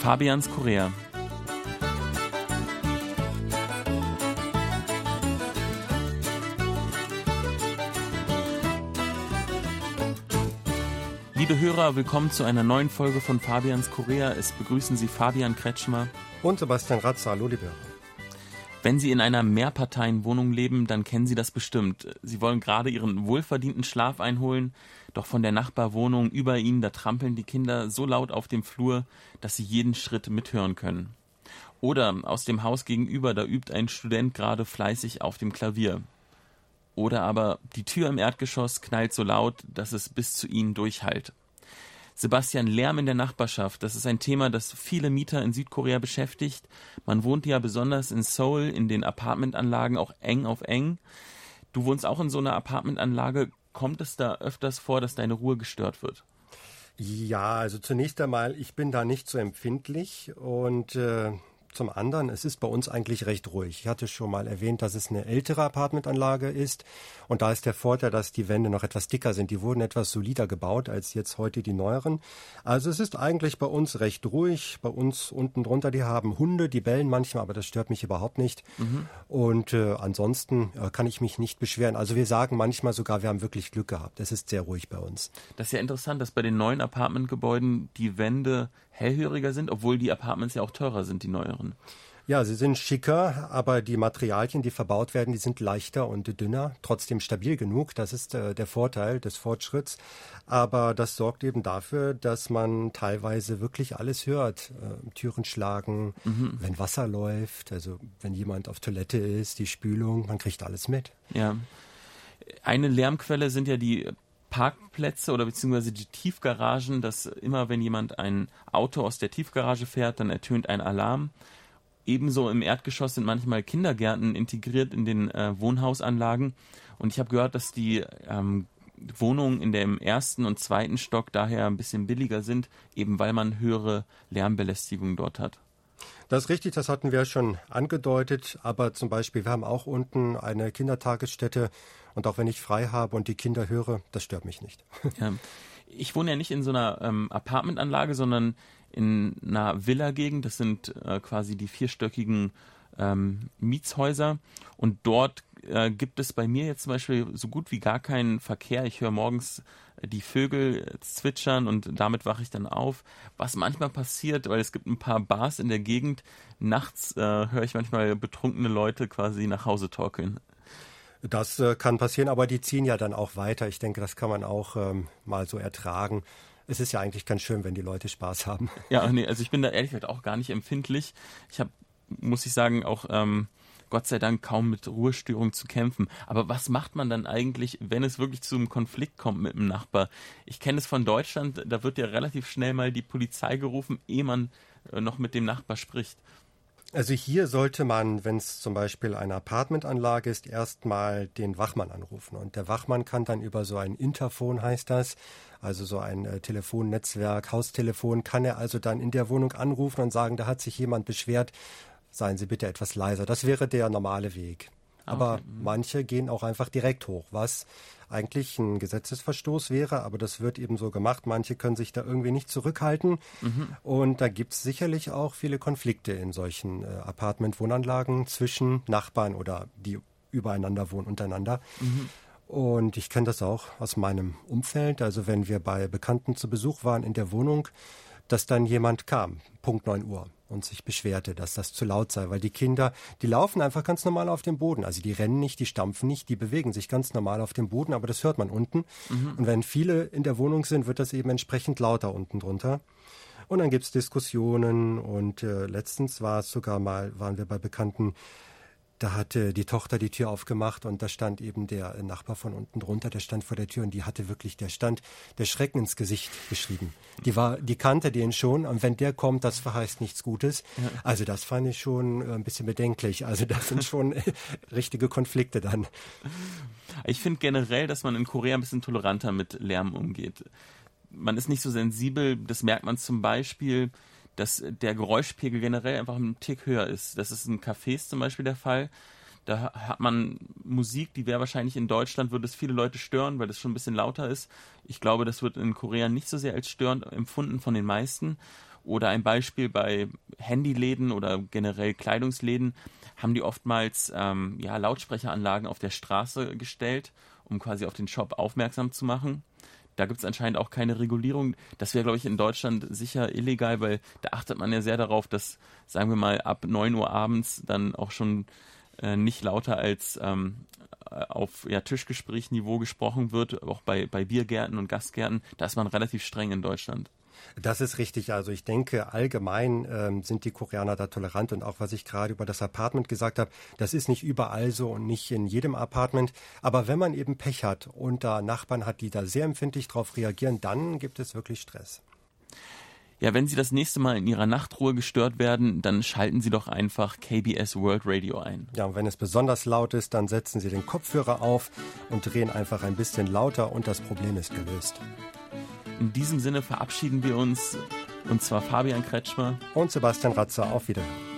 Fabians Korea. Liebe Hörer, willkommen zu einer neuen Folge von Fabians Korea. Es begrüßen Sie Fabian Kretschmer und Sebastian Ratzer. Hallo, liebe Hörer. Wenn Sie in einer Mehrparteienwohnung leben, dann kennen Sie das bestimmt. Sie wollen gerade Ihren wohlverdienten Schlaf einholen, doch von der Nachbarwohnung über Ihnen, da trampeln die Kinder so laut auf dem Flur, dass Sie jeden Schritt mithören können. Oder aus dem Haus gegenüber, da übt ein Student gerade fleißig auf dem Klavier. Oder aber die Tür im Erdgeschoss knallt so laut, dass es bis zu Ihnen durchhallt. Sebastian, Lärm in der Nachbarschaft, das ist ein Thema, das viele Mieter in Südkorea beschäftigt. Man wohnt ja besonders in Seoul in den Apartmentanlagen auch eng auf eng. Du wohnst auch in so einer Apartmentanlage. Kommt es da öfters vor, dass deine Ruhe gestört wird? Ja, also zunächst einmal, ich bin da nicht so empfindlich und äh, zum anderen, es ist bei uns eigentlich recht ruhig. Ich hatte schon mal erwähnt, dass es eine ältere Apartmentanlage ist. Und da ist der Vorteil, dass die Wände noch etwas dicker sind. Die wurden etwas solider gebaut als jetzt heute die neueren. Also es ist eigentlich bei uns recht ruhig. Bei uns unten drunter, die haben Hunde, die bellen manchmal, aber das stört mich überhaupt nicht. Mhm. Und äh, ansonsten äh, kann ich mich nicht beschweren. Also wir sagen manchmal sogar, wir haben wirklich Glück gehabt. Es ist sehr ruhig bei uns. Das ist ja interessant, dass bei den neuen Apartmentgebäuden die Wände hellhöriger sind, obwohl die Apartments ja auch teurer sind, die neueren. Ja, sie sind schicker, aber die Materialien, die verbaut werden, die sind leichter und dünner, trotzdem stabil genug. Das ist äh, der Vorteil des Fortschritts. Aber das sorgt eben dafür, dass man teilweise wirklich alles hört. Äh, Türen schlagen, mhm. wenn Wasser läuft, also wenn jemand auf Toilette ist, die Spülung, man kriegt alles mit. Ja. Eine Lärmquelle sind ja die Parkplätze oder beziehungsweise die Tiefgaragen, dass immer wenn jemand ein Auto aus der Tiefgarage fährt, dann ertönt ein Alarm. Ebenso im Erdgeschoss sind manchmal Kindergärten integriert in den äh, Wohnhausanlagen. Und ich habe gehört, dass die ähm, Wohnungen in dem ersten und zweiten Stock daher ein bisschen billiger sind, eben weil man höhere Lärmbelästigung dort hat. Das ist richtig, das hatten wir schon angedeutet. Aber zum Beispiel, wir haben auch unten eine Kindertagesstätte. Und auch wenn ich frei habe und die Kinder höre, das stört mich nicht. Ja. Ich wohne ja nicht in so einer ähm, Apartmentanlage, sondern in einer Villa-Gegend. Das sind äh, quasi die vierstöckigen ähm, Mietshäuser. Und dort äh, gibt es bei mir jetzt zum Beispiel so gut wie gar keinen Verkehr. Ich höre morgens die Vögel zwitschern und damit wache ich dann auf. Was manchmal passiert, weil es gibt ein paar Bars in der Gegend, nachts äh, höre ich manchmal betrunkene Leute quasi nach Hause torkeln. Das äh, kann passieren, aber die ziehen ja dann auch weiter. Ich denke, das kann man auch ähm, mal so ertragen. Es ist ja eigentlich ganz schön, wenn die Leute Spaß haben. Ja, nee, also ich bin da ehrlich gesagt auch gar nicht empfindlich. Ich habe, muss ich sagen, auch ähm, Gott sei Dank kaum mit Ruhestörung zu kämpfen. Aber was macht man dann eigentlich, wenn es wirklich zu einem Konflikt kommt mit dem Nachbar? Ich kenne es von Deutschland, da wird ja relativ schnell mal die Polizei gerufen, ehe man äh, noch mit dem Nachbar spricht. Also hier sollte man, wenn es zum Beispiel eine Apartmentanlage ist, erstmal den Wachmann anrufen. Und der Wachmann kann dann über so ein Interphon, heißt das, also so ein äh, Telefonnetzwerk, Haustelefon, kann er also dann in der Wohnung anrufen und sagen, da hat sich jemand beschwert, seien Sie bitte etwas leiser. Das wäre der normale Weg. Aber okay. Mhm. manche gehen auch einfach direkt hoch, was eigentlich ein Gesetzesverstoß wäre, aber das wird eben so gemacht. Manche können sich da irgendwie nicht zurückhalten. Mhm. Und da gibt es sicherlich auch viele Konflikte in solchen äh, Apartment-Wohnanlagen zwischen Nachbarn oder die übereinander wohnen untereinander. Mhm. Und ich kenne das auch aus meinem Umfeld. Also wenn wir bei Bekannten zu Besuch waren in der Wohnung, dass dann jemand kam, Punkt 9 Uhr, und sich beschwerte, dass das zu laut sei, weil die Kinder, die laufen einfach ganz normal auf dem Boden. Also die rennen nicht, die stampfen nicht, die bewegen sich ganz normal auf dem Boden, aber das hört man unten. Mhm. Und wenn viele in der Wohnung sind, wird das eben entsprechend lauter unten drunter. Und dann gibt's Diskussionen und äh, letztens war es sogar mal, waren wir bei Bekannten, da hatte die Tochter die Tür aufgemacht und da stand eben der Nachbar von unten drunter, der stand vor der Tür und die hatte wirklich, der stand der Schrecken ins Gesicht geschrieben. Die war, die kannte den schon und wenn der kommt, das verheißt nichts Gutes. Also das fand ich schon äh, ein bisschen bedenklich. Also das sind schon richtige Konflikte dann. Ich finde generell, dass man in Korea ein bisschen toleranter mit Lärm umgeht. Man ist nicht so sensibel, das merkt man zum Beispiel, dass der Geräuschpegel generell einfach ein Tick höher ist. Das ist in Cafés zum Beispiel der Fall. Da hat man Musik, die wäre wahrscheinlich in Deutschland, würde es viele Leute stören, weil das schon ein bisschen lauter ist. Ich glaube, das wird in Korea nicht so sehr als störend empfunden von den meisten. Oder ein Beispiel bei Handyläden oder generell Kleidungsläden haben die oftmals ähm, ja, Lautsprecheranlagen auf der Straße gestellt, um quasi auf den Shop aufmerksam zu machen. Da gibt es anscheinend auch keine Regulierung. Das wäre, glaube ich, in Deutschland sicher illegal, weil da achtet man ja sehr darauf, dass, sagen wir mal, ab 9 Uhr abends dann auch schon äh, nicht lauter als ähm, auf ja, Tischgesprächniveau gesprochen wird, auch bei, bei Biergärten und Gastgärten. Da ist man relativ streng in Deutschland. Das ist richtig. Also ich denke, allgemein ähm, sind die Koreaner da tolerant und auch was ich gerade über das Apartment gesagt habe, das ist nicht überall so und nicht in jedem Apartment. Aber wenn man eben Pech hat und da Nachbarn hat, die da sehr empfindlich darauf reagieren, dann gibt es wirklich Stress. Ja, wenn Sie das nächste Mal in Ihrer Nachtruhe gestört werden, dann schalten Sie doch einfach KBS World Radio ein. Ja, und wenn es besonders laut ist, dann setzen Sie den Kopfhörer auf und drehen einfach ein bisschen lauter und das Problem ist gelöst. In diesem Sinne verabschieden wir uns, und zwar Fabian Kretschmer und Sebastian Ratzer. Auf Wiederhören.